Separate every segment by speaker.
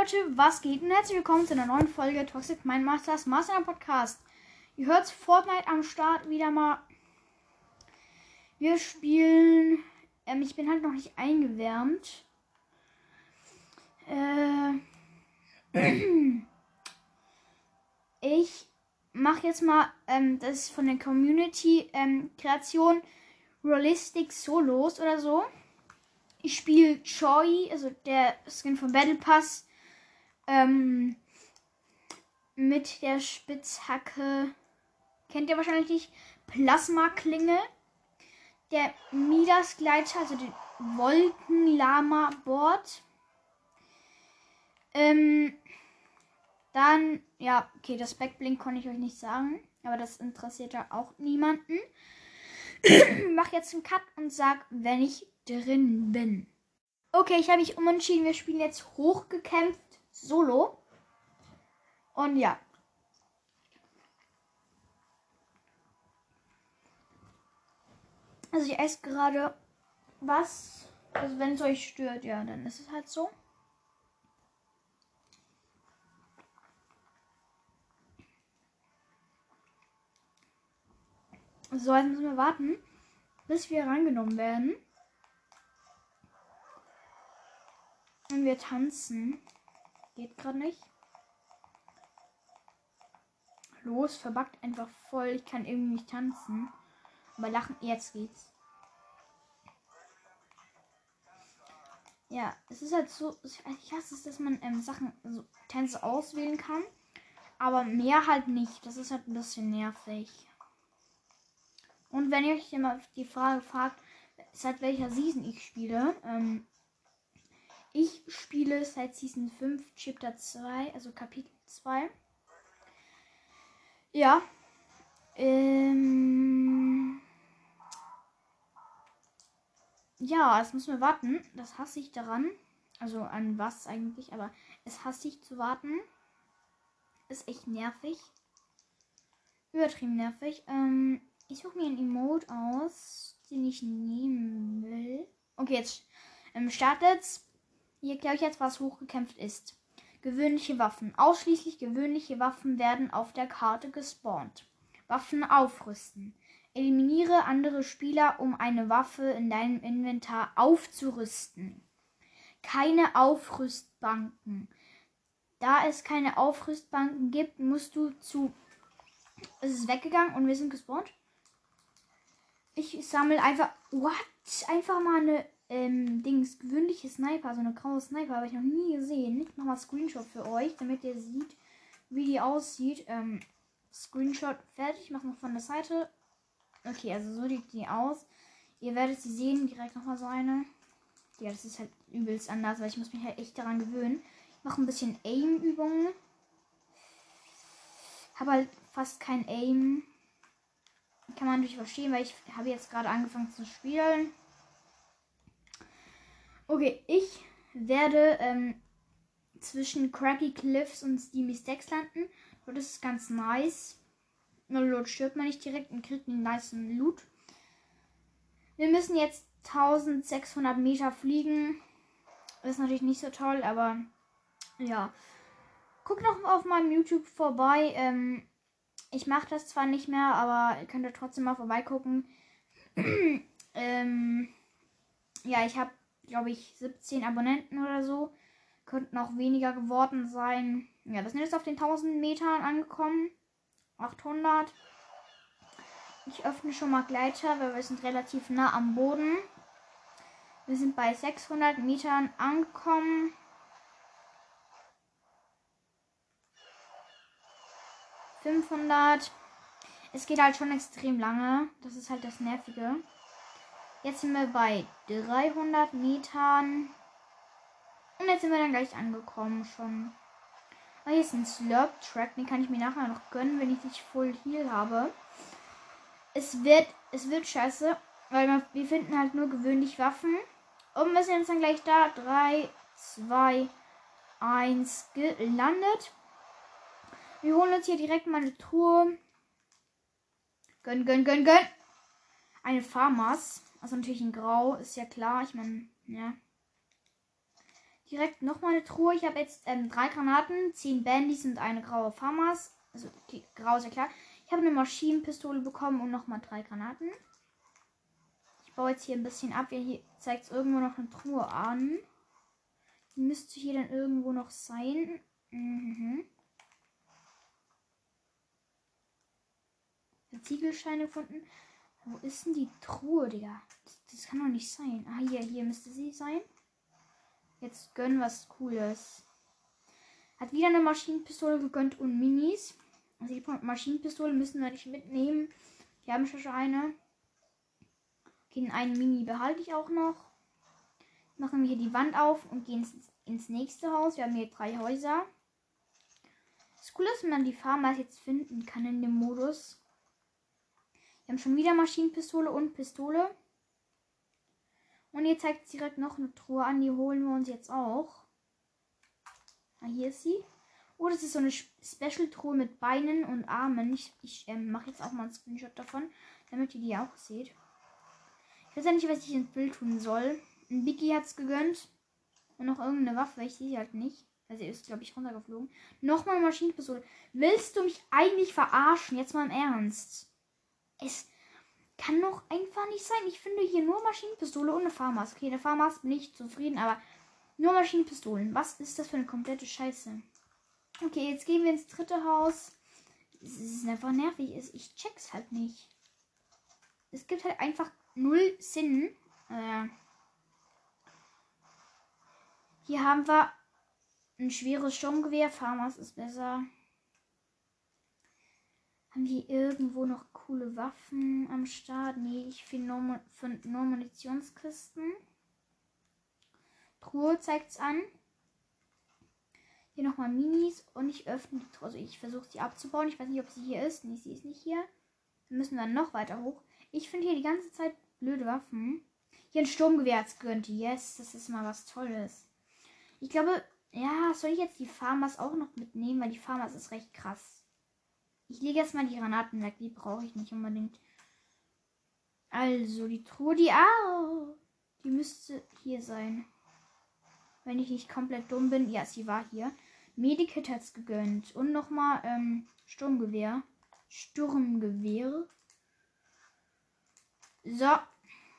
Speaker 1: Leute, was geht? Und herzlich willkommen zu einer neuen Folge Toxic Mind Masters Master Podcast. Ihr hört Fortnite am Start wieder mal. Wir spielen. Ähm, ich bin halt noch nicht eingewärmt. Äh, ich mache jetzt mal ähm, das von der Community ähm, Kreation Realistic Solos oder so. Ich spiele Choi, also der Skin von Battle Pass, ähm, mit der Spitzhacke. Kennt ihr wahrscheinlich nicht. Plasma-Klinge. Der Midas-Gleiter, also den Wolkenlama-Board. Ähm, dann, ja, okay, das Backblink konnte ich euch nicht sagen. Aber das interessiert ja auch niemanden. mach jetzt einen Cut und sag, wenn ich drin bin. Okay, ich habe mich umentschieden. Wir spielen jetzt hochgekämpft solo. Und ja. Also ich esse gerade was. Also wenn es euch stört, ja, dann ist es halt so. So, jetzt müssen wir warten, bis wir reingenommen werden. Und wir tanzen. Geht gerade nicht. Los, verbackt einfach voll. Ich kann irgendwie nicht tanzen. Aber lachen, jetzt geht's. Ja, es ist halt so. Ich hasse es, dass man ähm, Sachen, also Tänze auswählen kann. Aber mehr halt nicht. Das ist halt ein bisschen nervig. Und wenn ihr euch immer die Frage fragt, seit welcher Season ich spiele, ähm, ich spiele seit Season 5 Chapter 2, also Kapitel 2. Ja. Ähm. Ja, es müssen wir warten. Das hasse ich daran. Also an was eigentlich, aber es hasse ich zu warten. Ist echt nervig. Übertrieben nervig. Ähm, ich suche mir einen Emote aus, den ich nehmen will. Okay, jetzt ähm, startet hier erkläre ich jetzt, was hochgekämpft ist. Gewöhnliche Waffen. Ausschließlich gewöhnliche Waffen werden auf der Karte gespawnt. Waffen aufrüsten. Eliminiere andere Spieler, um eine Waffe in deinem Inventar aufzurüsten. Keine Aufrüstbanken. Da es keine Aufrüstbanken gibt, musst du zu. Es ist weggegangen und wir sind gespawnt. Ich sammle einfach. What? Einfach mal eine ähm, Dings, gewöhnliche Sniper, so eine graue Sniper, habe ich noch nie gesehen. Ich mache mal Screenshot für euch, damit ihr seht, wie die aussieht. Ähm, Screenshot fertig, ich mache noch von der Seite. Okay, also so sieht die aus. Ihr werdet sie sehen, direkt nochmal so eine. Ja, das ist halt übelst anders, weil ich muss mich halt echt daran gewöhnen. Ich mache ein bisschen Aim-Übungen. Habe halt fast kein Aim. Kann man natürlich verstehen, weil ich habe jetzt gerade angefangen zu spielen. Okay, ich werde ähm, zwischen Cracky Cliffs und Steamy Stacks landen. Und das ist ganz nice. Nur Loot stirbt man nicht direkt und kriegt einen nice Loot. Wir müssen jetzt 1600 Meter fliegen. Das ist natürlich nicht so toll, aber ja. Guckt noch auf meinem YouTube vorbei. Ähm, ich mache das zwar nicht mehr, aber ihr könnt da trotzdem mal vorbeigucken. ähm, ja, ich habe glaube ich, 17 Abonnenten oder so. Könnten auch weniger geworden sein. Ja, wir sind jetzt auf den 1000 Metern angekommen. 800. Ich öffne schon mal Gleiter, weil wir sind relativ nah am Boden. Wir sind bei 600 Metern angekommen. Fünfhundert. Es geht halt schon extrem lange. Das ist halt das Nervige. Jetzt sind wir bei 300 Metern. Und jetzt sind wir dann gleich angekommen schon. Ah, hier ist ein Slurp-Track. Den kann ich mir nachher noch gönnen, wenn ich nicht Full Heal habe. Es wird, es wird scheiße, weil wir, finden halt nur gewöhnlich Waffen. Und wir sind jetzt dann gleich da. 3, 2, 1 gelandet. Wir holen uns hier direkt mal eine Truhe. Gönn, gönn, gönn, gönn. Eine Farmers. Also natürlich in Grau, ist ja klar. Ich meine, ja. direkt nochmal eine Truhe. Ich habe jetzt ähm, drei Granaten, zehn Bandys und eine graue Farmers. Also die grau ist ja klar. Ich habe eine Maschinenpistole bekommen und nochmal drei Granaten. Ich baue jetzt hier ein bisschen ab. Hier zeigt es irgendwo noch eine Truhe an. Die müsste hier dann irgendwo noch sein. Mhm. Ziegelsteine gefunden. Wo ist denn die Truhe, Digga? Das, das, kann doch nicht sein. Ah, hier, hier müsste sie sein. Jetzt gönnen was Cooles. Hat wieder eine Maschinenpistole gegönnt und Minis. Also die Maschinenpistole müssen wir nicht mitnehmen. Die haben schon eine. Okay, den einen Mini behalte ich auch noch. Machen wir hier die Wand auf und gehen ins, ins nächste Haus. Wir haben hier drei Häuser. Das Coole ist, wenn man die Farmers jetzt finden kann in dem Modus. Wir haben schon wieder Maschinenpistole und Pistole. Und hier zeigt direkt noch eine Truhe an. Die holen wir uns jetzt auch. Ah, hier ist sie. Oh, das ist so eine Special-Truhe mit Beinen und Armen. Ich, ich ähm, mache jetzt auch mal einen Screenshot davon, damit ihr die auch seht. Ich weiß ja nicht, was ich ins Bild tun soll. Ein Biggie hat es gegönnt. Und noch irgendeine Waffe. Ich sehe sie halt nicht. Also er ist, glaube ich, runtergeflogen. Nochmal Maschinenpistole. Willst du mich eigentlich verarschen? Jetzt mal im Ernst. Es kann doch einfach nicht sein. Ich finde hier nur Maschinenpistole eine Farmers. Okay, eine Farmers bin ich zufrieden, aber nur Maschinenpistolen. Was ist das für eine komplette Scheiße? Okay, jetzt gehen wir ins dritte Haus. Es ist einfach nervig. Ich check's halt nicht. Es gibt halt einfach null Sinn. Äh, hier haben wir ein schweres Sturmgewehr. Farmers ist besser. Haben wir irgendwo noch coole Waffen am Start? Nee, ich finde nur, nur Munitionskisten. Truhe zeigt es an. Hier nochmal Minis und ich öffne die Truhe. Also ich versuche sie abzubauen. Ich weiß nicht, ob sie hier ist. Nee, sie ist nicht hier. Wir müssen dann noch weiter hoch. Ich finde hier die ganze Zeit blöde Waffen. Hier ein Sturmgewehr gönnt. Yes, das ist mal was Tolles. Ich glaube, ja, soll ich jetzt die Farmers auch noch mitnehmen? Weil die Farmers ist recht krass. Ich lege erstmal die Granaten weg. Die brauche ich nicht unbedingt. Also, die Truhe, die. Ah, die müsste hier sein. Wenn ich nicht komplett dumm bin. Ja, sie war hier. Medikit hat es gegönnt. Und nochmal ähm, Sturmgewehr. Sturmgewehr. So.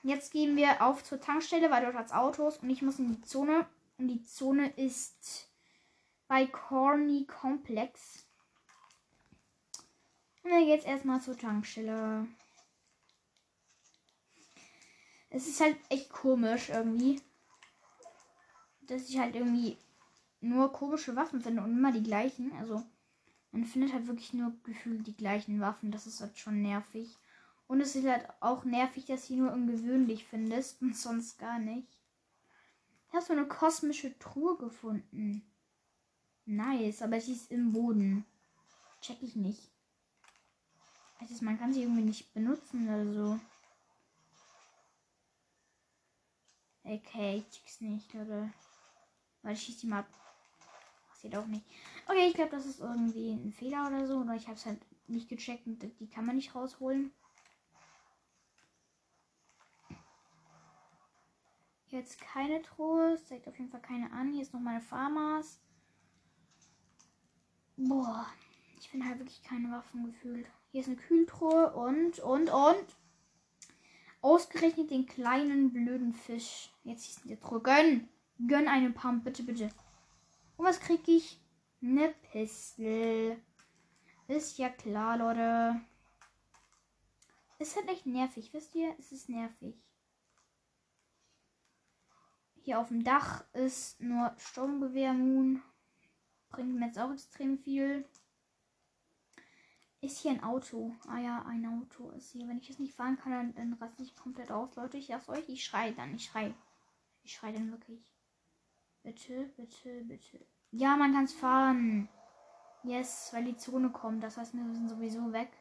Speaker 1: Jetzt gehen wir auf zur Tankstelle, weil dort hat es Autos. Und ich muss in die Zone. Und die Zone ist bei Corny Complex. Und dann geht's erstmal zur Tankstelle. Es ist halt echt komisch irgendwie dass ich halt irgendwie nur komische Waffen finde und immer die gleichen. Also man findet halt wirklich nur gefühlt die gleichen Waffen. Das ist halt schon nervig. Und es ist halt auch nervig, dass du nur ungewöhnlich findest und sonst gar nicht. Ich habe so eine kosmische Truhe gefunden. Nice, aber sie ist im Boden. Check ich nicht. Also man kann sie irgendwie nicht benutzen oder so. Okay, ich check's nicht, Leute. Weil ich schieße die mal ab. Passiert auch nicht. Okay, ich glaube, das ist irgendwie ein Fehler oder so. Oder ich habe es halt nicht gecheckt und die kann man nicht rausholen. Jetzt keine Truhe. Zeigt auf jeden Fall keine an. Hier ist noch meine Farmers. Boah. Ich finde halt wirklich keine Waffen gefühlt. Hier ist eine Kühltruhe und, und, und. Ausgerechnet den kleinen blöden Fisch. Jetzt ist die Truhe. Gönn! Gönn einen Pump, bitte, bitte. Und was krieg ich? Eine Pistole. Ist ja klar, Leute. Ist halt echt nervig, wisst ihr? Es ist nervig. Hier auf dem Dach ist nur Sturmgewehr Moon. Bringt mir jetzt auch extrem viel. Ist hier ein Auto? Ah ja, ein Auto ist hier. Wenn ich es nicht fahren kann, dann, dann raste ich komplett aus, Leute. Ich sag's euch, ich schrei dann. Ich schrei. Ich schrei dann wirklich. Bitte, bitte, bitte. Ja, man kann es fahren. Yes, weil die Zone kommt. Das heißt, wir sind sowieso weg.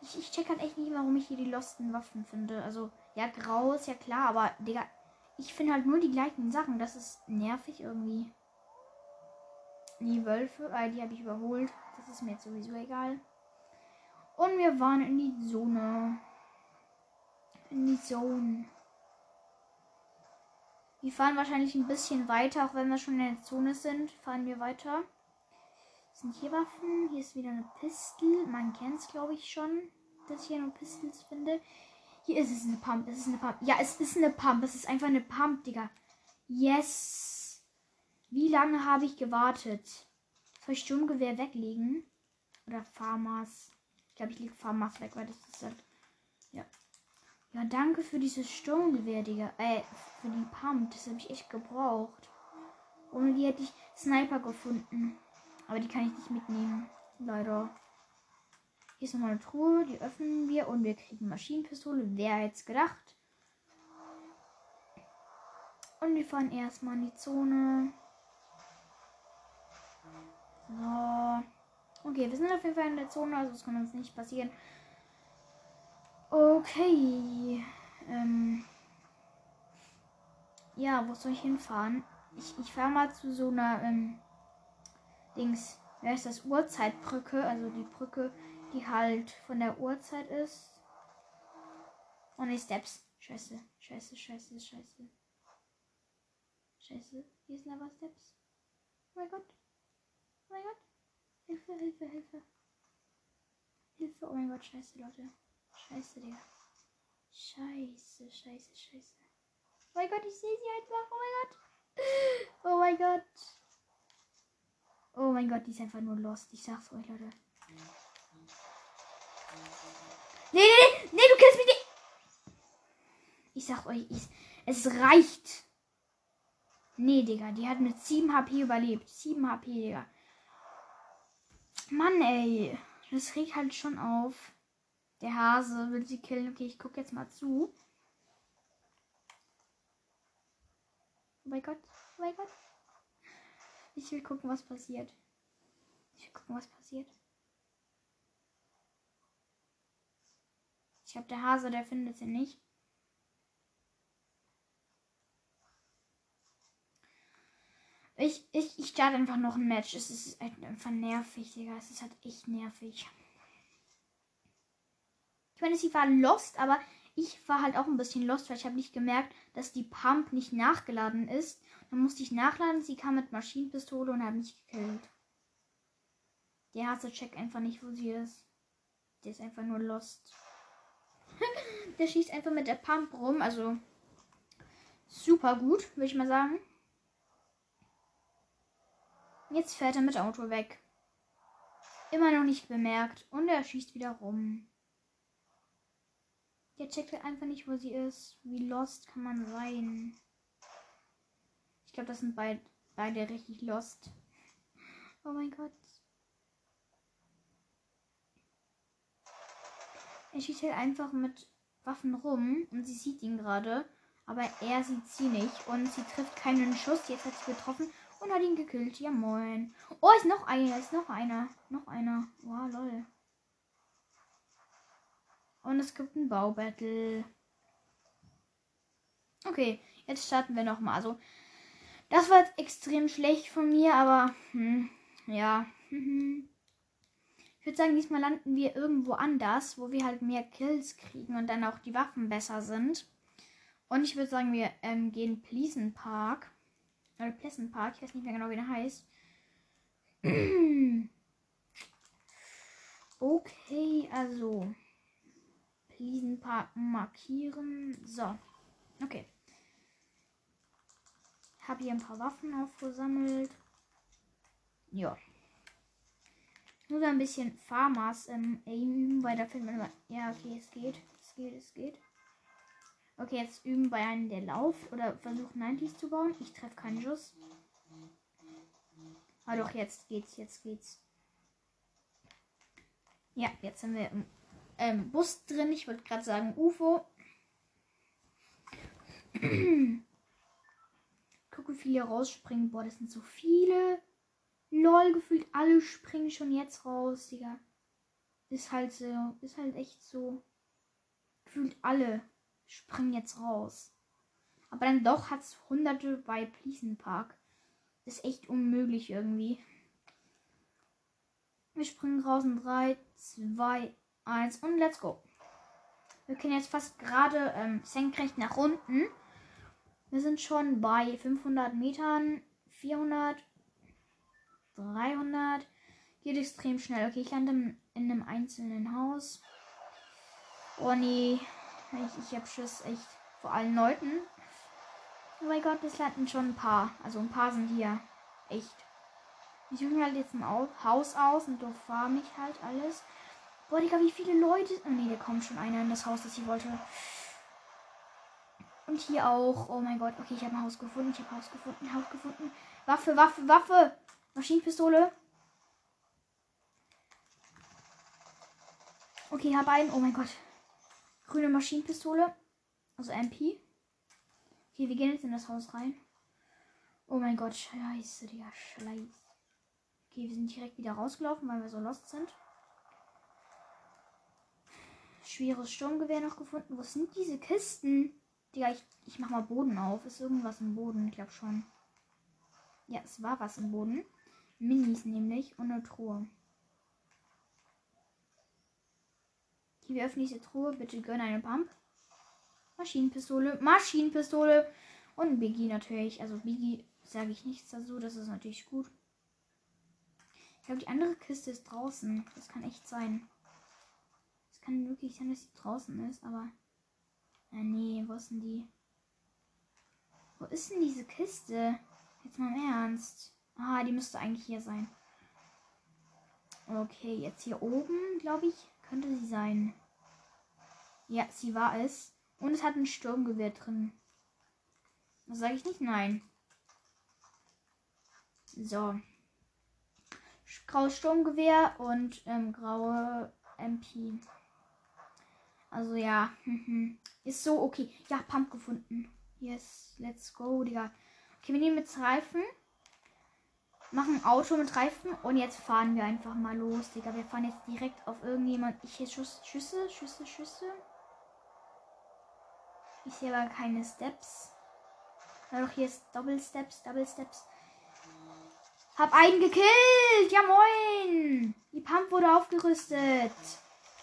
Speaker 1: Ich, ich check halt echt nicht, warum ich hier die losten Waffen finde. Also, ja, grau ist ja klar, aber, Digga, ich finde halt nur die gleichen Sachen. Das ist nervig irgendwie. Die Wölfe, äh, die habe ich überholt. Das ist mir jetzt sowieso egal. Und wir waren in die Zone. In die Zone. Wir fahren wahrscheinlich ein bisschen weiter, auch wenn wir schon in der Zone sind. Fahren wir weiter. Sind hier Waffen? Hier ist wieder eine Pistole. Man kennt es, glaube ich, schon, dass ich hier nur Pistols finde. Hier ist es eine Pump. Es ist eine Pump. Ja, es ist eine Pump. Es ist einfach eine Pump, Digga. Yes. Wie lange habe ich gewartet? Soll ich Sturmgewehr weglegen? Oder Farmers? Ich glaube, ich lege Farmers weg, weil das ist halt. Ja. Ja, danke für dieses Sturmgewehr, Digga. Äh, für die Pump. Das habe ich echt gebraucht. Ohne die hätte ich Sniper gefunden. Aber die kann ich nicht mitnehmen. Leider. Hier ist nochmal eine Truhe, die öffnen wir und wir kriegen Maschinenpistole. Wer hätte es gedacht? Und wir fahren erstmal in die Zone. So. Okay, wir sind auf jeden Fall in der Zone, also es kann uns nicht passieren. Okay. Ähm. Ja, wo soll ich hinfahren? Ich, ich fahre mal zu so einer ähm, Dings. Wer ist das? Uhrzeitbrücke. Also die Brücke, die halt von der Uhrzeit ist. Oh ne, Steps. Scheiße, scheiße, scheiße, scheiße. Scheiße. Hier sind aber Steps. Oh mein Gott. Hilfe, Hilfe, Hilfe. Hilfe, oh mein Gott, scheiße, Leute. Scheiße, Digga. Scheiße, scheiße, scheiße. Oh mein Gott, ich sehe sie einfach. Oh mein Gott. Oh mein Gott. Oh mein Gott, die ist einfach nur lost. Ich sag's euch, Leute. Nee, nee, nee, nee, du kennst mich nicht. Ich sag euch, ich, es reicht. Nee, Digga, die hat mit 7 HP überlebt. 7 HP, Digga. Mann, ey. Das regt halt schon auf. Der Hase will sie killen. Okay, ich guck jetzt mal zu. Oh mein Gott. Oh mein Gott. Ich will gucken, was passiert. Ich will gucken, was passiert. Ich glaube, der Hase, der findet sie nicht. Ich, ich, ich starte einfach noch ein Match. Es ist einfach nervig, Digga. Es ist halt echt nervig. Ich meine, sie war lost, aber ich war halt auch ein bisschen lost, weil ich habe nicht gemerkt, dass die Pump nicht nachgeladen ist. Dann musste ich nachladen. Sie kam mit Maschinenpistole und hat mich gekillt. Der Hase checkt einfach nicht, wo sie ist. Der ist einfach nur lost. der schießt einfach mit der Pump rum. Also super gut, würde ich mal sagen. Jetzt fährt er mit Auto weg. Immer noch nicht bemerkt. Und er schießt wieder rum. Der checkt halt einfach nicht, wo sie ist. Wie lost kann man sein? Ich glaube, das sind beid, beide richtig lost. Oh mein Gott. Er schießt halt einfach mit Waffen rum und sie sieht ihn gerade. Aber er sieht sie nicht und sie trifft keinen Schuss. Jetzt hat sie getroffen und hat ihn gekillt. Ja, moin. Oh, ist noch einer, ist noch einer. Noch einer. Wow, lol. Und es gibt ein Baubattle. Okay, jetzt starten wir nochmal. Also, das war jetzt extrem schlecht von mir, aber hm, ja. Ich würde sagen, diesmal landen wir irgendwo anders, wo wir halt mehr Kills kriegen und dann auch die Waffen besser sind. Und ich würde sagen, wir ähm, gehen Pleasant Park. Oder Pleasant Park, ich weiß nicht mehr genau, wie der heißt. okay, also. Riesenpark markieren. So. Okay. Habe hier ein paar Waffen aufgesammelt. Ja. Nur so ein bisschen Farmers im Aim üben, weil da findet man immer. Ja, okay, es geht. Es geht, es geht. Okay, jetzt üben bei einem, der lauft oder versucht 90s zu bauen. Ich treffe keinen Schuss. Ah doch, jetzt geht's, jetzt geht's. Ja, jetzt sind wir im ähm, Bus drin. Ich wollte gerade sagen UFO. Guck, wie viele rausspringen. Boah, das sind so viele. Lol, gefühlt alle springen schon jetzt raus, Digga. Ist halt so. Ist halt echt so. Gefühlt alle springen jetzt raus. Aber dann doch hat es hunderte bei Pleasen Park. Ist echt unmöglich irgendwie. Wir springen raus in 3, 2, 1 und let's go. Wir können jetzt fast gerade ähm, senkrecht nach unten. Wir sind schon bei 500 Metern, 400, 300. Geht extrem schnell. Okay, ich lande in einem einzelnen Haus. Oh nee. Ich, ich hab Schiss echt vor allen Leuten. Oh mein Gott, es landen schon ein paar. Also ein paar sind hier. Echt. Ich suche halt jetzt ein Haus aus und dort farm ich halt alles. Boah, Digga, wie viele Leute. Oh nee, da kommt schon einer in das Haus, das ich wollte. Und hier auch. Oh mein Gott. Okay, ich habe ein Haus gefunden. Ich habe Haus gefunden. Haus gefunden. Waffe, Waffe, Waffe. Maschinenpistole. Okay, habe einen. Oh mein Gott. Grüne Maschinenpistole. Also MP. Okay, wir gehen jetzt in das Haus rein. Oh mein Gott, scheiße, Digga, scheiße. Okay, wir sind direkt wieder rausgelaufen, weil wir so lost sind. Schweres Sturmgewehr noch gefunden. Wo sind diese Kisten? Digga, ich, ich mach mal Boden auf. Ist irgendwas im Boden? Ich glaube schon. Ja, es war was im Boden. Minis nämlich und eine Truhe. Hier, wir öffnen diese Truhe. Bitte gönn eine Pump. Maschinenpistole. Maschinenpistole. Und Biggie natürlich. Also Biggie sage ich nichts dazu. Das ist natürlich gut. Ich glaube, die andere Kiste ist draußen. Das kann echt sein. Es kann wirklich sein, dass sie draußen ist, aber. Ah, nee, wo ist denn die? Wo ist denn diese Kiste? Jetzt mal im Ernst. Ah, die müsste eigentlich hier sein. Okay, jetzt hier oben, glaube ich, könnte sie sein. Ja, sie war es. Und es hat ein Sturmgewehr drin. Das sage ich nicht? Nein. So. Graues Sturmgewehr und ähm, graue MP. Also ja. Ist so okay. Ja, Pump gefunden. Yes, let's go, Digga. Okay, wir nehmen jetzt Reifen. Machen ein Auto mit Reifen und jetzt fahren wir einfach mal los, Digga. Wir fahren jetzt direkt auf irgendjemand. Ich sehe Schuss, Schüsse, Schüsse, Schüsse. Ich sehe aber keine Steps. Ja, doch, hier ist Double Steps, Double Steps. Hab einen gekillt! Ja moin! Die Pump wurde aufgerüstet.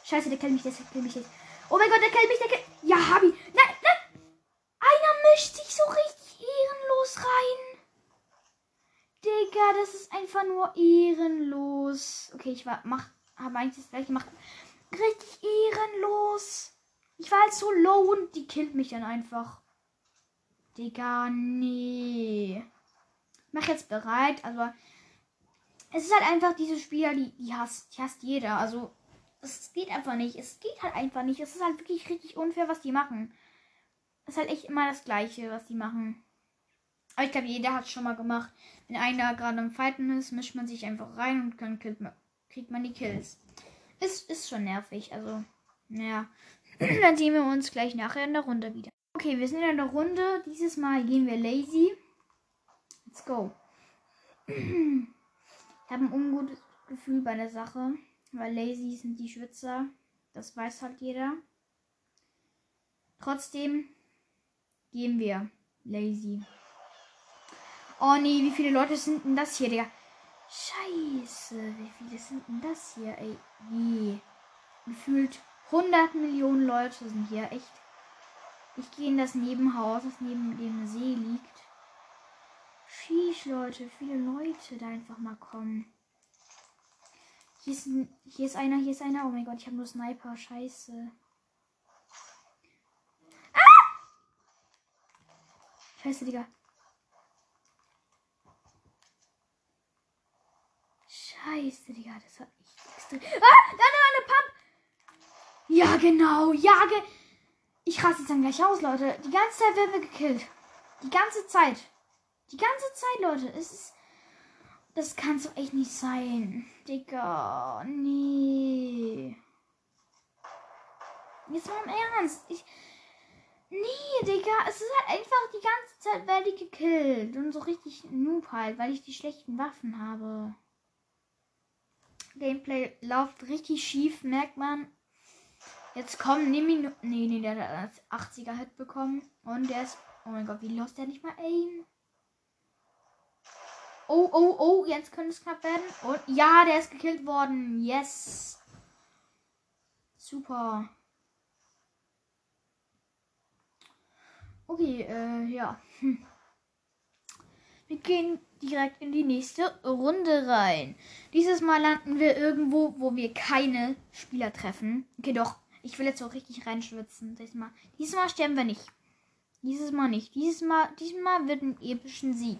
Speaker 1: Scheiße, der killt mich, der killt mich jetzt. Oh mein Gott, der killt mich, der killt. Ja, hab ich. Nein, nein! Einer mischt sich so richtig ehrenlos rein. Digga, das ist einfach nur ehrenlos. Okay, ich war, mach, habe eigentlich das gleiche gemacht. Richtig ehrenlos. Ich war halt so low und die killt mich dann einfach. Digga, nee. Mach jetzt bereit, aber es ist halt einfach diese Spieler, die, die hasst, die hasst jeder. Also, es geht einfach nicht. Es geht halt einfach nicht. Es ist halt wirklich richtig unfair, was die machen. Es ist halt echt immer das Gleiche, was die machen. Aber ich glaube, jeder hat es schon mal gemacht. Wenn einer gerade am Fighten ist, mischt man sich einfach rein und dann kriegt man die Kills. Ist, ist schon nervig. Also, naja. dann sehen wir uns gleich nachher in der Runde wieder. Okay, wir sind in der Runde. Dieses Mal gehen wir lazy. Let's go. ich habe ein ungutes Gefühl bei der Sache, weil lazy sind die Schwitzer. Das weiß halt jeder. Trotzdem gehen wir lazy. Oh nee, wie viele Leute sind denn das hier, Digga? Scheiße, wie viele sind denn das hier, ey? Wie? Gefühlt 100 Millionen Leute sind hier, echt. Ich gehe in das Nebenhaus, das neben dem See liegt. Schieß, Leute, viele Leute da einfach mal kommen. Hier ist, ein, hier ist einer, hier ist einer. Oh mein Gott, ich habe nur Sniper. Scheiße. Ah! Scheiße, Digga. Scheiße, Digga. Das hat echt extrem. Ah! Da, da, eine Pump! Ja, genau. Ja, ge ich raste jetzt dann gleich aus, Leute. Die ganze Zeit werden wir gekillt. Die ganze Zeit. Die ganze Zeit, Leute. Es ist. Das kann so echt nicht sein. Digga. Nee. Jetzt mal im Ernst. Ich. Nee, Digga. Es ist halt einfach die ganze Zeit werde ich gekillt. Und so richtig noob halt, weil ich die schlechten Waffen habe. Gameplay läuft richtig schief, merkt man. Jetzt kommen ne Minuten. Nee, nee, der hat 80er Hit bekommen. Und der ist. Oh mein Gott, wie los der nicht mal aim? Oh, oh, oh, jetzt könnte es knapp werden. Und ja, der ist gekillt worden. Yes. Super. Okay, äh, ja. Hm. Wir gehen direkt in die nächste Runde rein. Dieses Mal landen wir irgendwo, wo wir keine Spieler treffen. Okay, doch. Ich will jetzt auch richtig reinschwitzen. Dieses Mal, dieses Mal sterben wir nicht. Dieses Mal nicht. Dieses Mal, dieses Mal wird ein epischen Sieg.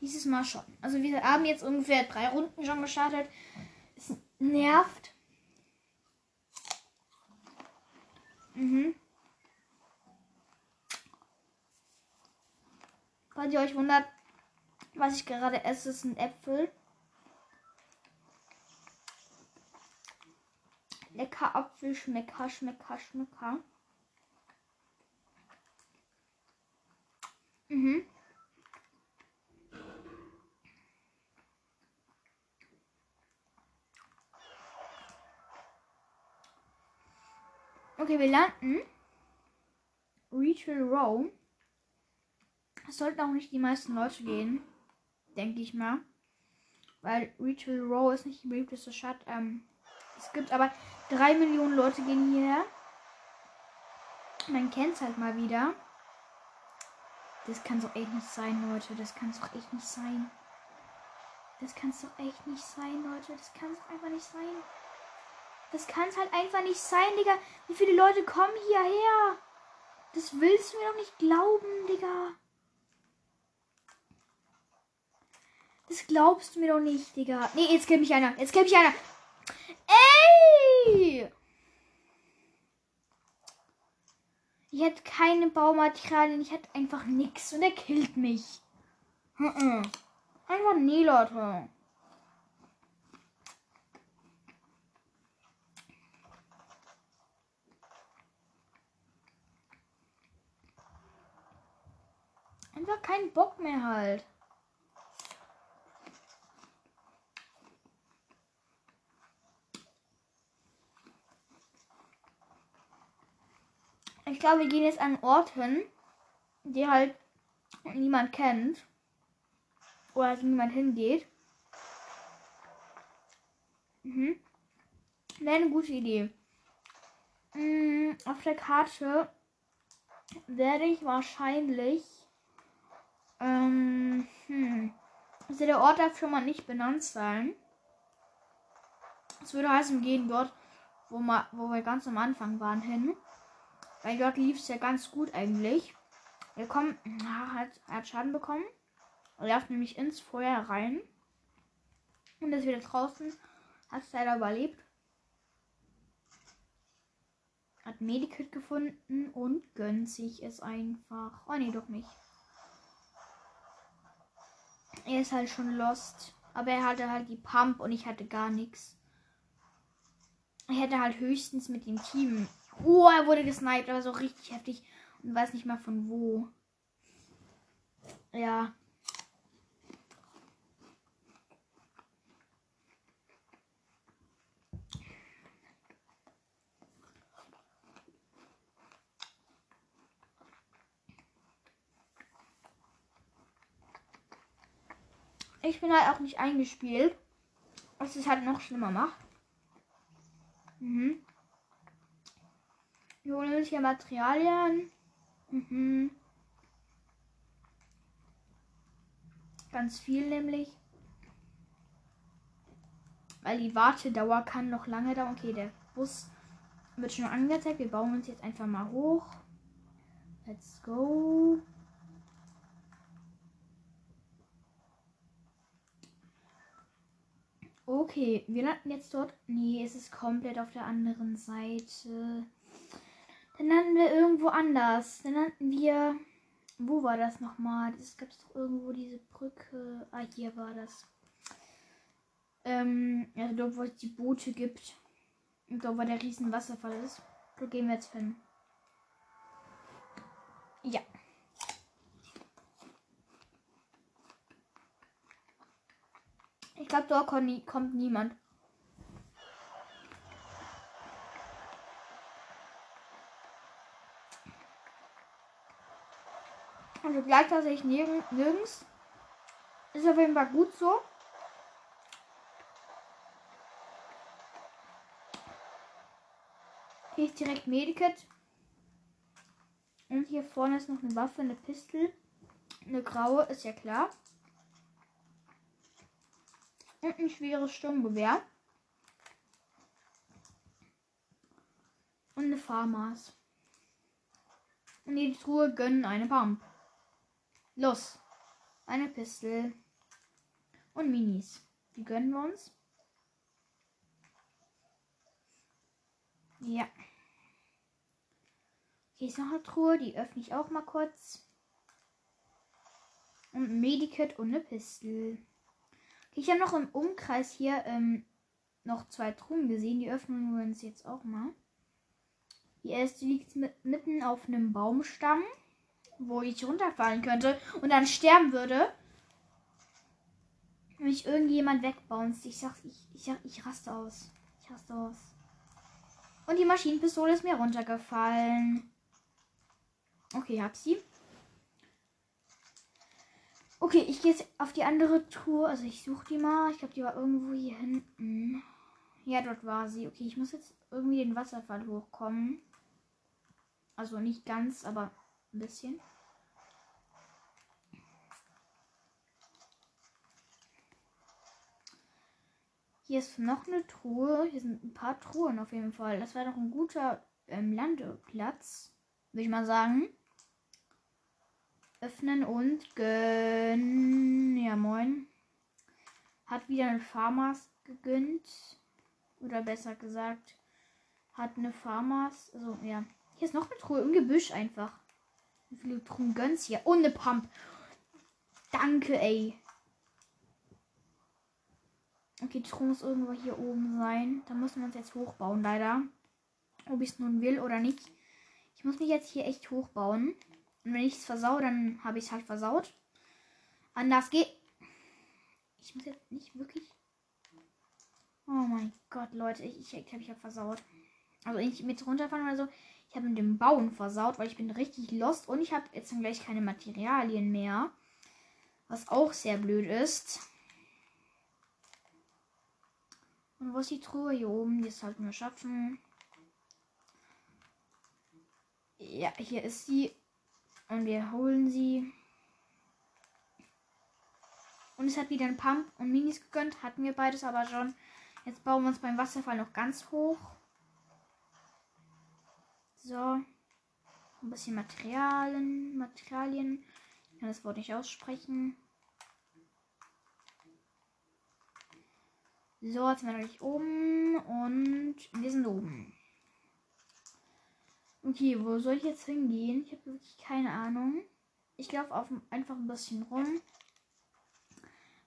Speaker 1: Dieses Mal schon. Also wir haben jetzt ungefähr drei Runden schon gestartet. Es nervt. Mhm. Falls ihr euch wundert, was ich gerade esse, sind Äpfel. Lecker Apfel, Schmecker, Schmecker, Schmecker. Mhm. Okay, wir landen. Rachel Row. Es sollten auch nicht die meisten Leute gehen. Denke ich mal. Weil Rachel Row ist nicht die beliebteste Stadt. Ähm, es gibt aber drei Millionen Leute gehen hierher. Man kennt es halt mal wieder. Das kann doch echt nicht sein, Leute. Das kann doch echt nicht sein. Das kann doch echt nicht sein, Leute. Das kann doch einfach nicht sein. Das kann es halt einfach nicht sein, Digga. Wie viele Leute kommen hierher? Das willst du mir doch nicht glauben, Digga. Das glaubst du mir doch nicht, Digga. Nee, jetzt kennt mich einer. Jetzt kennt mich einer. Ey! Ich hätte keine Baumaterialien. Ich hätte einfach nichts. Und er killt mich. Einfach nee, Leute. Einfach keinen Bock mehr halt. Ich glaube, wir gehen jetzt an einen Ort hin, die halt niemand kennt. Oder halt niemand hingeht. Mhm. Wäre eine gute Idee. Mhm, auf der Karte werde ich wahrscheinlich ähm, hm. Also der Ort darf schon mal nicht benannt sein. Das würde heißen, wir gehen dort, wo, ma, wo wir ganz am Anfang waren, hin. Weil dort lief es ja ganz gut eigentlich. Er kommt, hat, er hat Schaden bekommen. Er darf nämlich ins Feuer rein. Und ist wieder draußen. Hat es leider überlebt. Hat Medikit gefunden und gönnt sich es einfach. Oh nee, doch nicht. Er ist halt schon lost. Aber er hatte halt die Pump und ich hatte gar nichts. Er hätte halt höchstens mit dem Team. Oh, er wurde gesniped, aber so richtig heftig. Und weiß nicht mal von wo. Ja. Ich bin halt auch nicht eingespielt. Was es halt noch schlimmer macht. Mhm. Wir holen uns hier Materialien. Mhm. Ganz viel nämlich. Weil die Wartedauer kann noch lange dauern. Okay, der Bus wird schon angezeigt. Wir bauen uns jetzt einfach mal hoch. Let's go. Okay, wir landen jetzt dort. Nee, es ist komplett auf der anderen Seite. Dann landen wir irgendwo anders. Dann landen wir. Wo war das nochmal? Es gab doch irgendwo diese Brücke. Ah, hier war das. Ähm, also dort, wo es die Boote gibt. Und dort, wo der riesen Wasserfall ist. Da gehen wir jetzt hin. Ja. Ich glaube, dort kommt niemand. Also gleich tatsächlich nirgends, nirgends. Ist auf jeden Fall gut so. Hier ist direkt Medikit. Und hier vorne ist noch eine Waffe, eine Pistole. Eine graue, ist ja klar. Und ein schweres Sturmgewehr. Und eine Farmers. Und die Truhe gönnen eine Pump. Los. Eine Pistole. Und Minis. Die gönnen wir uns. Ja. Hier ist noch eine Truhe, die öffne ich auch mal kurz. Und ein Medikit und eine Pistole. Ich habe noch im Umkreis hier ähm, noch zwei Truhen gesehen. Die öffnen wir uns jetzt auch mal. Die erste liegt mitten auf einem Baumstamm, wo ich runterfallen könnte und dann sterben würde. Wenn mich irgendjemand wegbounce. Ich sag, ich, ich, ich raste aus. Ich raste aus. Und die Maschinenpistole ist mir runtergefallen. Okay, hab sie. Okay, ich gehe jetzt auf die andere Tour. Also ich suche die mal. Ich glaube, die war irgendwo hier hinten. Ja, dort war sie. Okay, ich muss jetzt irgendwie den Wasserfall hochkommen. Also nicht ganz, aber ein bisschen. Hier ist noch eine Truhe. Hier sind ein paar Truhen auf jeden Fall. Das wäre doch ein guter ähm, Landeplatz. Würde ich mal sagen. Öffnen und gönnen. Ja, moin. Hat wieder ein Farmers gegönnt. Oder besser gesagt, hat eine Farmers. Also, ja. Hier ist noch eine Truhe im Gebüsch einfach. Wie viele Truhen gönnst hier? Und eine Pump. Danke, ey. Okay, die Truhe muss irgendwo hier oben sein. Da müssen wir uns jetzt hochbauen, leider. Ob ich es nun will oder nicht. Ich muss mich jetzt hier echt hochbauen. Und wenn ich es versau, dann habe ich es halt versaut. Anders geht. Ich muss jetzt nicht wirklich. Oh mein Gott, Leute. Ich, ich, ich habe ich hab versaut. Also nicht mit runterfahren oder so. Ich habe mit dem Bauen versaut, weil ich bin richtig lost. Und ich habe jetzt dann gleich keine Materialien mehr. Was auch sehr blöd ist. Und wo ist die Truhe? Hier oben. Die sollten wir schaffen. Ja, hier ist sie. Und wir holen sie. Und es hat wieder ein Pump und Minis gegönnt. Hatten wir beides aber schon. Jetzt bauen wir uns beim Wasserfall noch ganz hoch. So. Ein bisschen Materialien. Materialien. Ich kann das Wort nicht aussprechen. So, jetzt sind wir gleich oben und wir sind oben. Okay, wo soll ich jetzt hingehen? Ich habe wirklich keine Ahnung. Ich laufe auf einfach ein bisschen rum.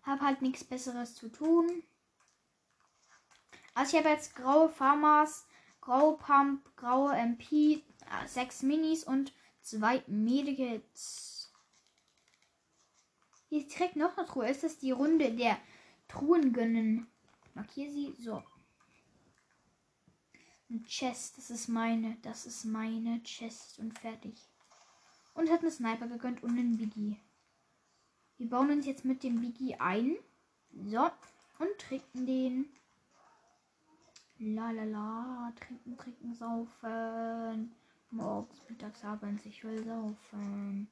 Speaker 1: Hab halt nichts Besseres zu tun. Also ich habe jetzt graue Farmers, graue Pump, graue MP, äh, sechs Minis und zwei Medikits. Hier ist noch eine Truhe. Ist das die Runde der Truhen gönnen? Markiere sie. So. Ein Chest, das ist meine, das ist meine Chest und fertig. Und hat eine Sniper gegönnt und einen Biggie. Wir bauen uns jetzt mit dem Biggie ein. So. Und trinken den. La la la. Trinken, trinken, saufen. Morgens, mittags, abends. Ich will saufen.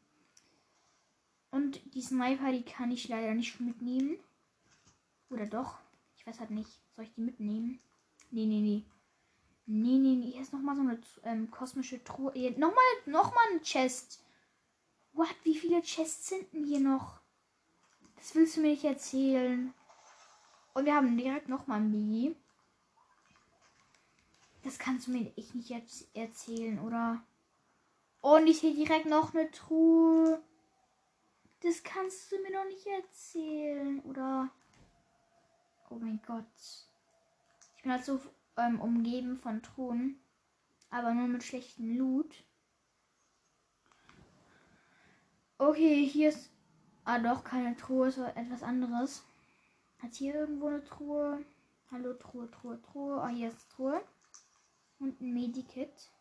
Speaker 1: Und die Sniper, die kann ich leider nicht mitnehmen. Oder doch? Weiß halt nicht. Soll ich die mitnehmen? Nee, nee, nee. Nee, nee, nee. Hier ist nochmal so eine ähm, kosmische Truhe. Nochmal, nochmal ein Chest. What? Wie viele Chests sind denn hier noch? Das willst du mir nicht erzählen. Und wir haben direkt nochmal ein Biggie. Das kannst du mir echt nicht jetzt erzählen, oder? Und ich sehe direkt noch eine Truhe. Das kannst du mir doch nicht erzählen, oder? Oh mein Gott. Ich bin halt so ähm, umgeben von Truhen. Aber nur mit schlechtem Loot. Okay, hier ist. Ah, doch, keine Truhe, ist etwas anderes. Hat hier irgendwo eine Truhe? Hallo, Truhe, Truhe, Truhe. Ah, hier ist Truhe. Und ein Medikit.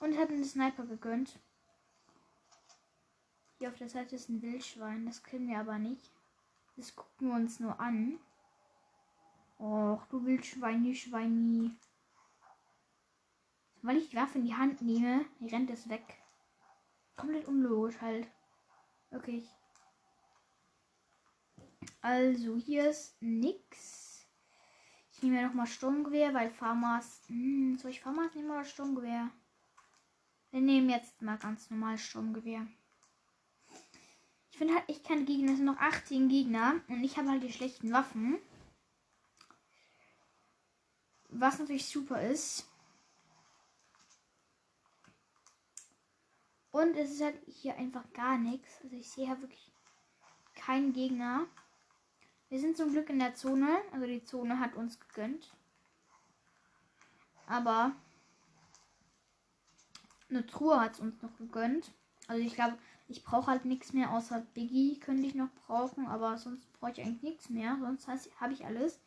Speaker 1: Und hat einen Sniper gegönnt. Hier auf der Seite ist ein Wildschwein. Das können wir aber nicht. Das gucken wir uns nur an. Och, du willst Schweini, Schweini. Weil ich die Waffe in die Hand nehme, rennt es weg. komplett unlogisch halt. Wirklich. Also, hier ist nix. Ich nehme ja nochmal Sturmgewehr, weil Farmers. Hm, soll ich Farmers nehmen oder Sturmgewehr? Wir nehmen jetzt mal ganz normal Sturmgewehr. Ich finde halt echt keine Gegner. Es sind noch 18 Gegner. Und ich habe halt die schlechten Waffen. Was natürlich super ist. Und es ist halt hier einfach gar nichts. Also ich sehe hier wirklich keinen Gegner. Wir sind zum Glück in der Zone. Also die Zone hat uns gegönnt. Aber eine Truhe hat es uns noch gegönnt. Also ich glaube, ich brauche halt nichts mehr außer Biggie könnte ich noch brauchen, aber sonst brauche ich eigentlich nichts mehr. Sonst habe ich alles,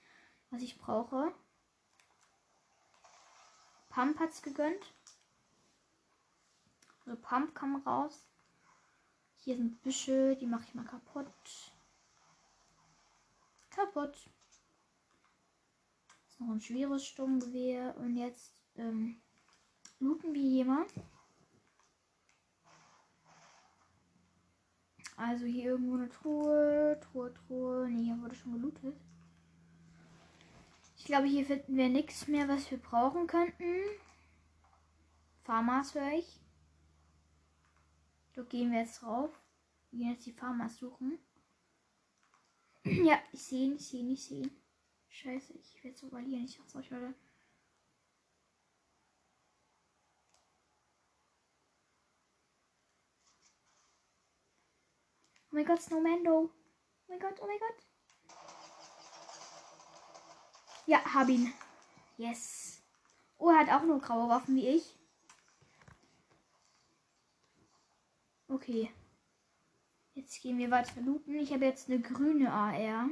Speaker 1: was ich brauche. Pump hat es gegönnt. Also Pump kam raus. Hier sind Büsche, die mache ich mal kaputt. Kaputt. Das ist noch ein schweres Sturmgewehr. Und jetzt ähm, looten wir jemand. Also hier irgendwo eine Truhe, Truhe, Truhe. Ne, hier wurde schon gelootet. Ich glaube, hier finden wir nichts mehr, was wir brauchen könnten. Farmers höre ich. Da gehen wir jetzt drauf. Wir gehen jetzt die Farmers suchen. ja, ich sehe ihn, ich sehe ihn, ich sehe ihn. Scheiße, ich werde so verlieren. Ich sag's euch, Leute. Oh mein Gott, Snowmando. Oh mein Gott, oh mein Gott. Ja, hab ihn. Yes. Oh, er hat auch nur graue Waffen wie ich. Okay. Jetzt gehen wir weiter looten. Ich habe jetzt eine grüne AR.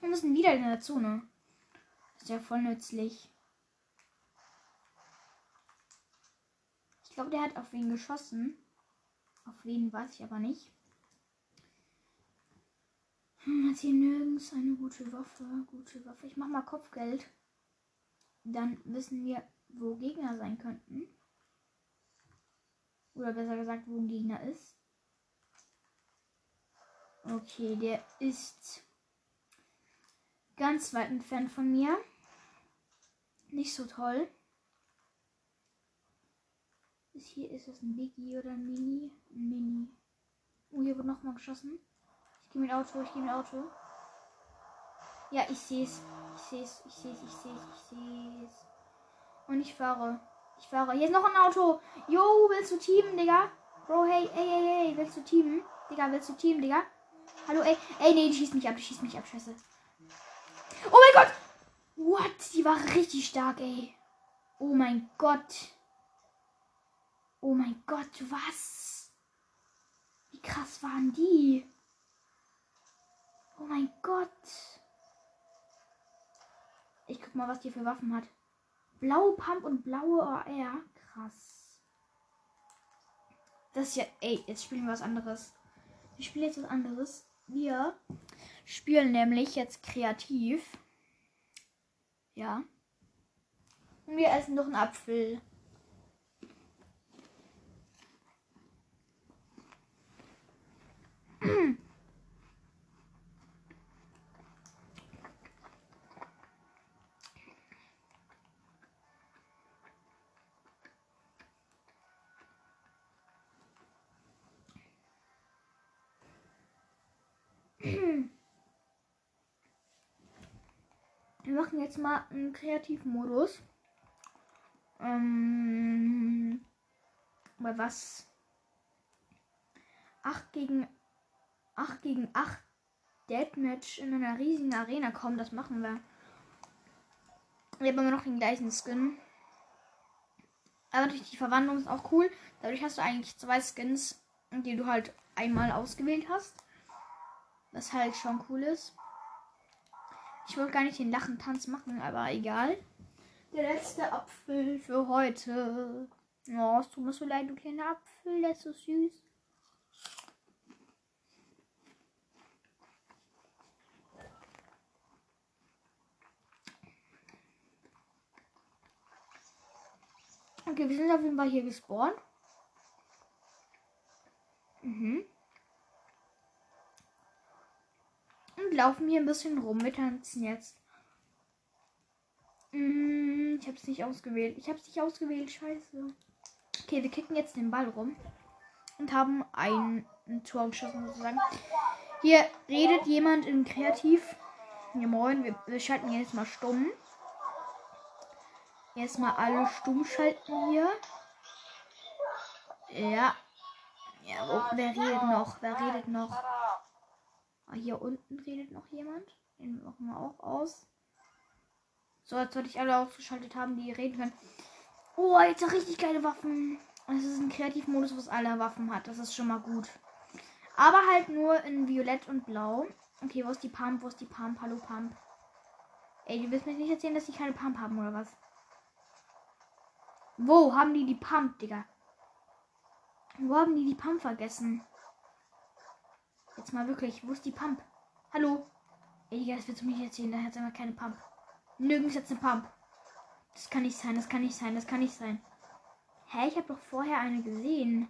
Speaker 1: Wir müssen wieder in der Zone. Ist ja voll nützlich. Ich glaube, der hat auf wen geschossen. Auf wen weiß ich aber nicht. Hm, hat hier nirgends eine gute Waffe. Gute Waffe. Ich mach mal Kopfgeld. Dann wissen wir, wo Gegner sein könnten. Oder besser gesagt, wo ein Gegner ist. Okay, der ist ganz weit entfernt von mir. Nicht so toll. Ist hier ist das ein Biggie oder ein Mini? Ein Mini. Oh, hier wird nochmal geschossen. Geh mit Auto, ich geh mit Auto. Ja, ich sehe es. Ich sehe es, ich sehe es, ich sehe es, ich sehe es. Und ich fahre. Ich fahre. Hier ist noch ein Auto. Yo, willst du teamen, Digga? Bro, hey, hey, hey, hey, willst du teamen? Digga, willst du teamen, Digga? Hallo, ey. Ey, nee, die schießt mich ab, die schießt mich ab, scheiße. Oh mein Gott! What? Die war richtig stark, ey. Oh mein Gott. Oh mein Gott, was? Wie krass waren die? Oh mein Gott. Ich guck mal, was die für Waffen hat. Blaue Pump und blaue AR. Krass. Das ist ja. Ey, jetzt spielen wir was anderes. Wir spielen jetzt was anderes. Wir spielen nämlich jetzt kreativ. Ja. Und wir essen noch einen Apfel. machen jetzt mal einen kreativen Modus. Ähm, bei was? 8 gegen 8 gegen 8 Deathmatch in einer riesigen Arena kommen, das machen wir. Wir haben immer noch den gleichen Skin. Aber natürlich die Verwandlung ist auch cool. Dadurch hast du eigentlich zwei Skins, die du halt einmal ausgewählt hast. Was halt schon cool ist. Ich wollte gar nicht den Lachentanz machen, aber egal. Der letzte Apfel für heute. Oh, es tut mir so leid, du kleiner Apfel, der ist so süß. Okay, wir sind auf jeden Fall hier gespawnt. Laufen hier ein bisschen rum. Wir tanzen jetzt. Mm, ich habe es nicht ausgewählt. Ich habe es nicht ausgewählt. Scheiße. Okay, wir kicken jetzt den Ball rum und haben ein, ein Tor geschossen sozusagen. Hier redet jemand in Kreativ. Ja, moin, wir, wir schalten jetzt mal stumm. Erstmal alle stumm schalten hier. Ja. Ja, wo, wer redet noch? Wer redet noch? Ah, hier unten redet noch jemand. Den machen wir auch aus. So, als sollte ich alle ausgeschaltet haben, die reden können. Oh, jetzt auch richtig geile Waffen. Es ist ein Kreativmodus, was alle Waffen hat. Das ist schon mal gut. Aber halt nur in Violett und Blau. Okay, wo ist die Pump? Wo ist die Pump? Hallo Pump. Ey, du willst mir nicht erzählen, dass die keine Pump haben oder was? Wo haben die die Pump, Digga? Wo haben die die Pump vergessen? Jetzt mal wirklich, wo ist die Pump? Hallo? Ey, Digga, das willst du mir nicht erzählen, da hat einfach keine Pump. Nirgends jetzt eine Pump. Das kann nicht sein, das kann nicht sein, das kann nicht sein. Hä, ich habe doch vorher eine gesehen.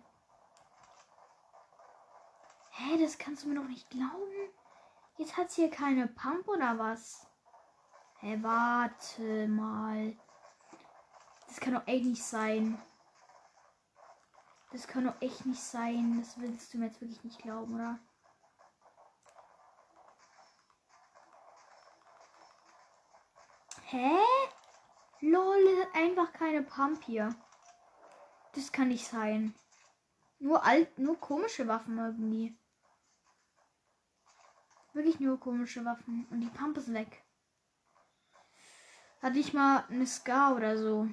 Speaker 1: Hä, das kannst du mir doch nicht glauben. Jetzt hat sie hier keine Pump oder was? Hä, warte mal. Das kann doch echt nicht sein. Das kann doch echt nicht sein. Das willst du mir jetzt wirklich nicht glauben, oder? Hä? Lol, einfach keine Pump hier. Das kann nicht sein. Nur alt, nur komische Waffen irgendwie. Wirklich nur komische Waffen. Und die Pump ist weg. Hatte ich mal eine Scar oder so.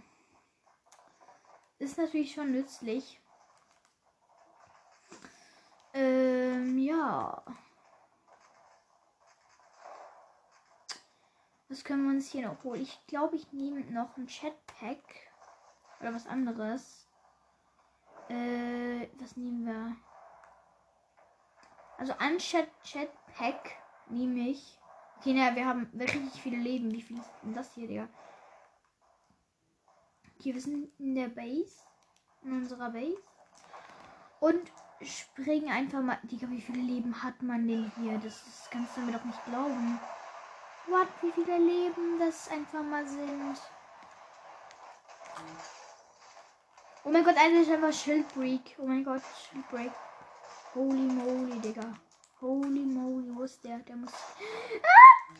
Speaker 1: Ist natürlich schon nützlich. Ähm, ja. Was können wir uns hier noch holen? Ich glaube, ich nehme noch ein Chatpack. Oder was anderes. Äh, was nehmen wir? Also ein Chat Chatpack nehme ich. Okay, naja, wir haben richtig viele Leben. Wie viel ist denn das hier, Digga? Okay, wir sind in der Base. In unserer Base. Und springen einfach mal. Digga, wie viele Leben hat man denn hier? Das, das kannst du mir doch nicht glauben. What, wie viele Leben das einfach mal sind. Oh mein Gott, einer ist einfach Schildbreak. Oh mein Gott, Schildbreak. Holy moly, Digga. Holy moly, wo ist der? Der muss. Ah!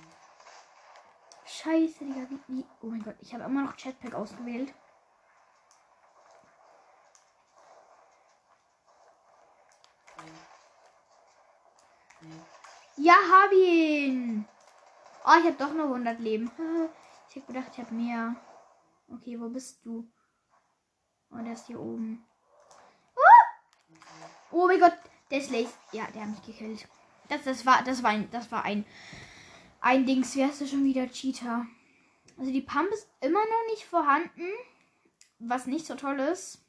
Speaker 1: Scheiße, Digga. Wie? Oh mein Gott, ich habe immer noch Chatpack ausgewählt. Ja, hab ihn. Oh, ich habe doch nur 100 Leben. Ich habe gedacht, ich habe mehr. Okay, wo bist du? Oh, der ist hier oben. Oh, oh mein Gott, der ist Lace. Ja, der hat mich gekillt. Das, das war, das war ein, das war ein, ein Dings. Hast du schon wieder Cheater? Also die Pump ist immer noch nicht vorhanden, was nicht so toll ist.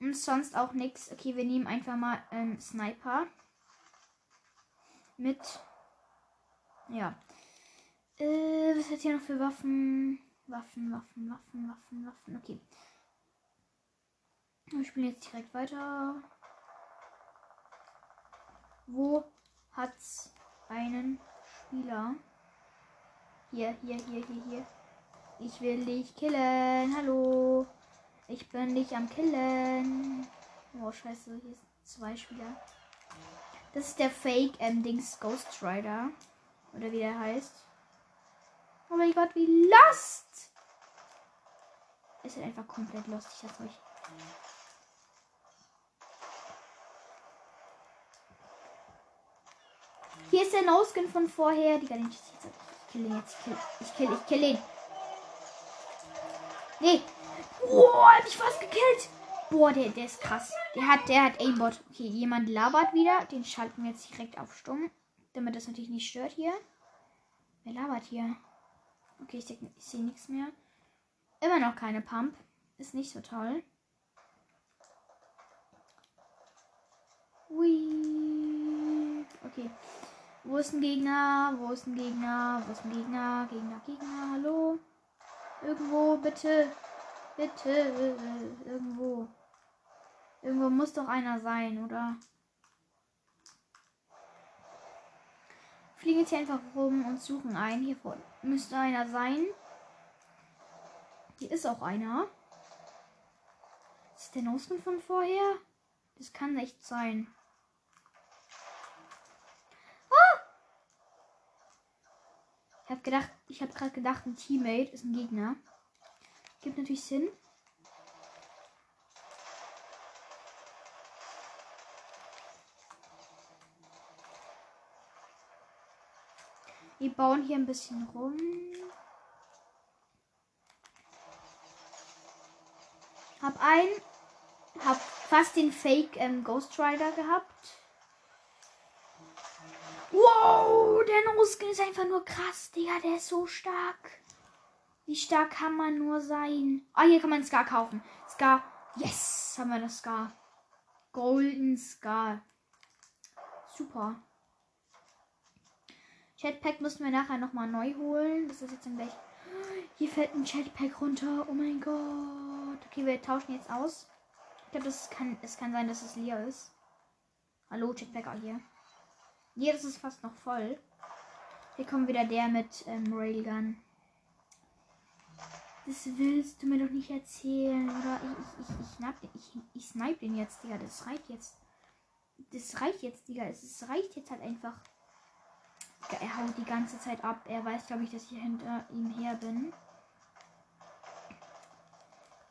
Speaker 1: Und sonst auch nichts. Okay, wir nehmen einfach mal einen Sniper mit. Ja. Äh, was hat hier noch für Waffen? Waffen, Waffen, Waffen, Waffen, Waffen. Okay. Wir spielen jetzt direkt weiter. Wo hat's einen Spieler? Hier, hier, hier, hier, hier. Ich will dich killen. Hallo. Ich bin dich am Killen. Oh, scheiße. Hier sind zwei Spieler. Das ist der Fake Endings Ghost Rider. Oder wie der heißt. Oh mein Gott, wie lost! Es ist einfach komplett lost, ich sag's euch. Hier ist der No-Skin von vorher. Die ich, ich kill ihn jetzt. Ich kill, ich kill, ich kill ihn. Nee. Boah, hab ich fast gekillt. Boah, der, der ist krass. Der hat, der hat Aimbot. Okay, jemand labert wieder. Den schalten wir jetzt direkt auf Stumm. Damit das natürlich nicht stört hier. Wer labert hier? Okay, ich, ich sehe nichts mehr. Immer noch keine Pump. Ist nicht so toll. Ui. Okay. Wo ist ein Gegner? Wo ist ein Gegner? Wo ist ein Gegner? Gegner, Gegner, hallo? Irgendwo, bitte. Bitte. Irgendwo. Irgendwo muss doch einer sein, oder? Fliegen jetzt hier einfach rum und suchen einen. Hier vorne müsste einer sein. Hier ist auch einer. Ist der Noskin von vorher? Das kann echt sein. Ah! Ich habe gedacht, ich habe gerade gedacht, ein Teammate ist ein Gegner. Gibt natürlich Sinn. Wir bauen hier ein bisschen rum. Hab ein, hab fast den Fake ähm, Ghost Rider gehabt. Wow, der Noskin ist einfach nur krass, Digga. Der ist so stark. Wie stark kann man nur sein? Ah, hier kann man Scar kaufen. Scar. Yes, haben wir das Scar. Golden Scar. Super. Chatpack müssen wir nachher nochmal neu holen. Das ist jetzt dann gleich. Hier fällt ein Chatpack runter. Oh mein Gott. Okay, wir tauschen jetzt aus. Ich glaube, das kann, es kann sein, dass es leer ist. Hallo, Chatpacker hier. Hier das ist fast noch voll. Hier kommt wieder der mit ähm, Railgun. Das willst du mir doch nicht erzählen. Oder ich, ich, ich, ich, schnapp den, ich, ich snipe den jetzt, Digga. Das reicht jetzt. Das reicht jetzt, Digga. Es reicht jetzt halt einfach. Er haut die ganze Zeit ab. Er weiß, glaube ich, dass ich hinter ihm her bin.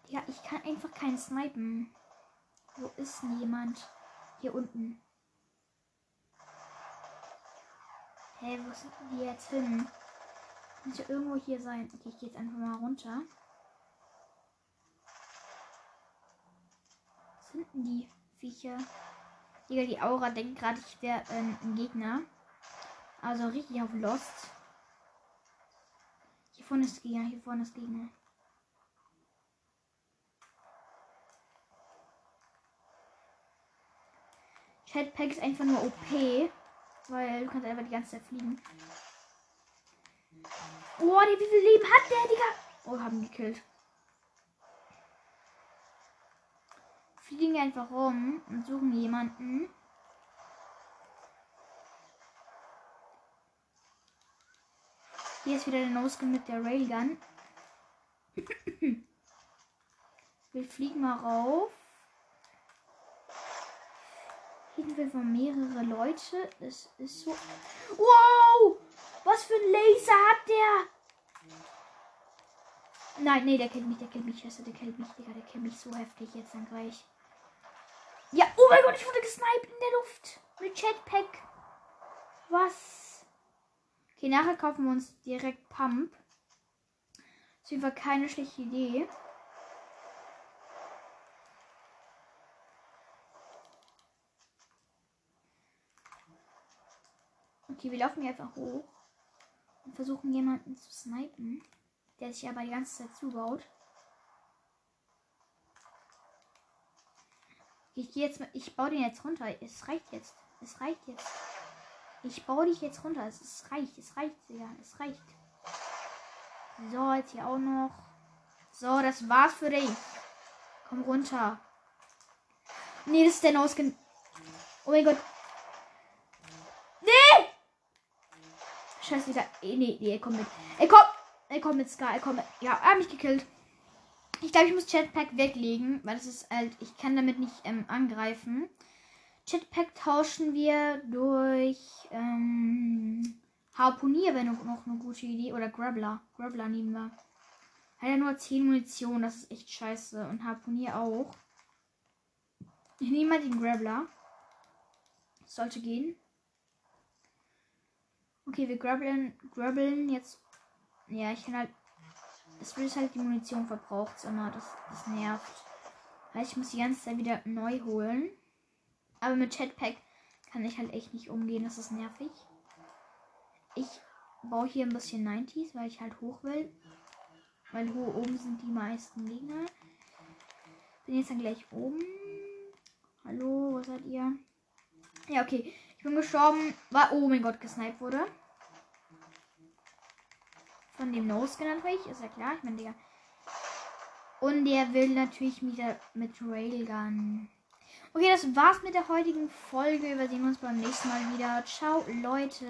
Speaker 1: Ja, ich kann einfach keinen snipen. Wo ist denn jemand? Hier unten. Hä, hey, wo sind die jetzt hin? Muss ja irgendwo hier sein. Okay, ich gehe jetzt einfach mal runter. Was sind denn die Viecher? Digga, die Aura denkt gerade, ich wäre ähm, ein Gegner. Also richtig auf Lost. Hier vorne ist Gegner, hier vorne ist Gegner. Chatpack ist einfach nur OP, weil du kannst einfach die ganze Zeit fliegen. Oh, die, wie viel Leben hat der, Digga? Oh, haben gekillt. Fliegen einfach rum und suchen jemanden. Hier ist wieder der Noskin mit der Railgun. Wir fliegen mal rauf. Hier sind wir mehrere Leute. Es ist so. Wow! Was für ein Laser hat der? Nein, nee, der kennt mich, der kennt mich, Scheiße, der kennt mich, Digga, der kennt mich so heftig jetzt dann gleich. Ja, oh mein Gott, ich wurde gesniped in der Luft. Mit Jetpack. Was? Okay, nachher kaufen wir uns direkt Pump. Das ist jeden Fall keine schlechte Idee. Okay, wir laufen hier einfach hoch und versuchen jemanden zu snipen, der sich aber die ganze Zeit zubaut. Ich gehe jetzt, ich baue den jetzt runter. Es reicht jetzt. Es reicht jetzt. Ich baue dich jetzt runter. Es, es reicht, es reicht, ja, es reicht. So, jetzt hier auch noch. So, das war's für dich. Komm runter. Nee, das ist der Noskin. Oh mein Gott. Nee! Scheiße, wieder. Nee, nee, er kommt mit. Er kommt. Er kommt mit Scar. Er kommt mit. Ja, er hat mich gekillt. Ich glaube, ich muss Jetpack weglegen, weil das ist halt. Ich kann damit nicht ähm, angreifen. Jetpack tauschen wir durch ähm, Harpunier, wäre noch eine gute Idee. Oder Grabbler. Grabbler nehmen wir. Hat ja nur 10 Munition, das ist echt scheiße. Und Harpunier auch. Ich nehme mal den Grabbler. Sollte gehen. Okay, wir grabbeln, grabbeln jetzt. Ja, ich kann halt. Es wird halt die Munition verbraucht immer. Das, das nervt. Heißt, ich muss die ganze Zeit wieder neu holen. Aber mit Chatpack kann ich halt echt nicht umgehen. Das ist nervig. Ich baue hier ein bisschen 90s, weil ich halt hoch will. Weil hoch oben sind die meisten Gegner. Bin jetzt dann gleich oben. Hallo, wo seid ihr? Ja, okay. Ich bin gestorben. War, oh mein Gott, gesniped wurde. Von dem Nose genannt ich. Ist ja klar. Ich meine, Digga. Und der will natürlich wieder mit Railgun. Okay, das war's mit der heutigen Folge. Wir sehen uns beim nächsten Mal wieder. Ciao, Leute.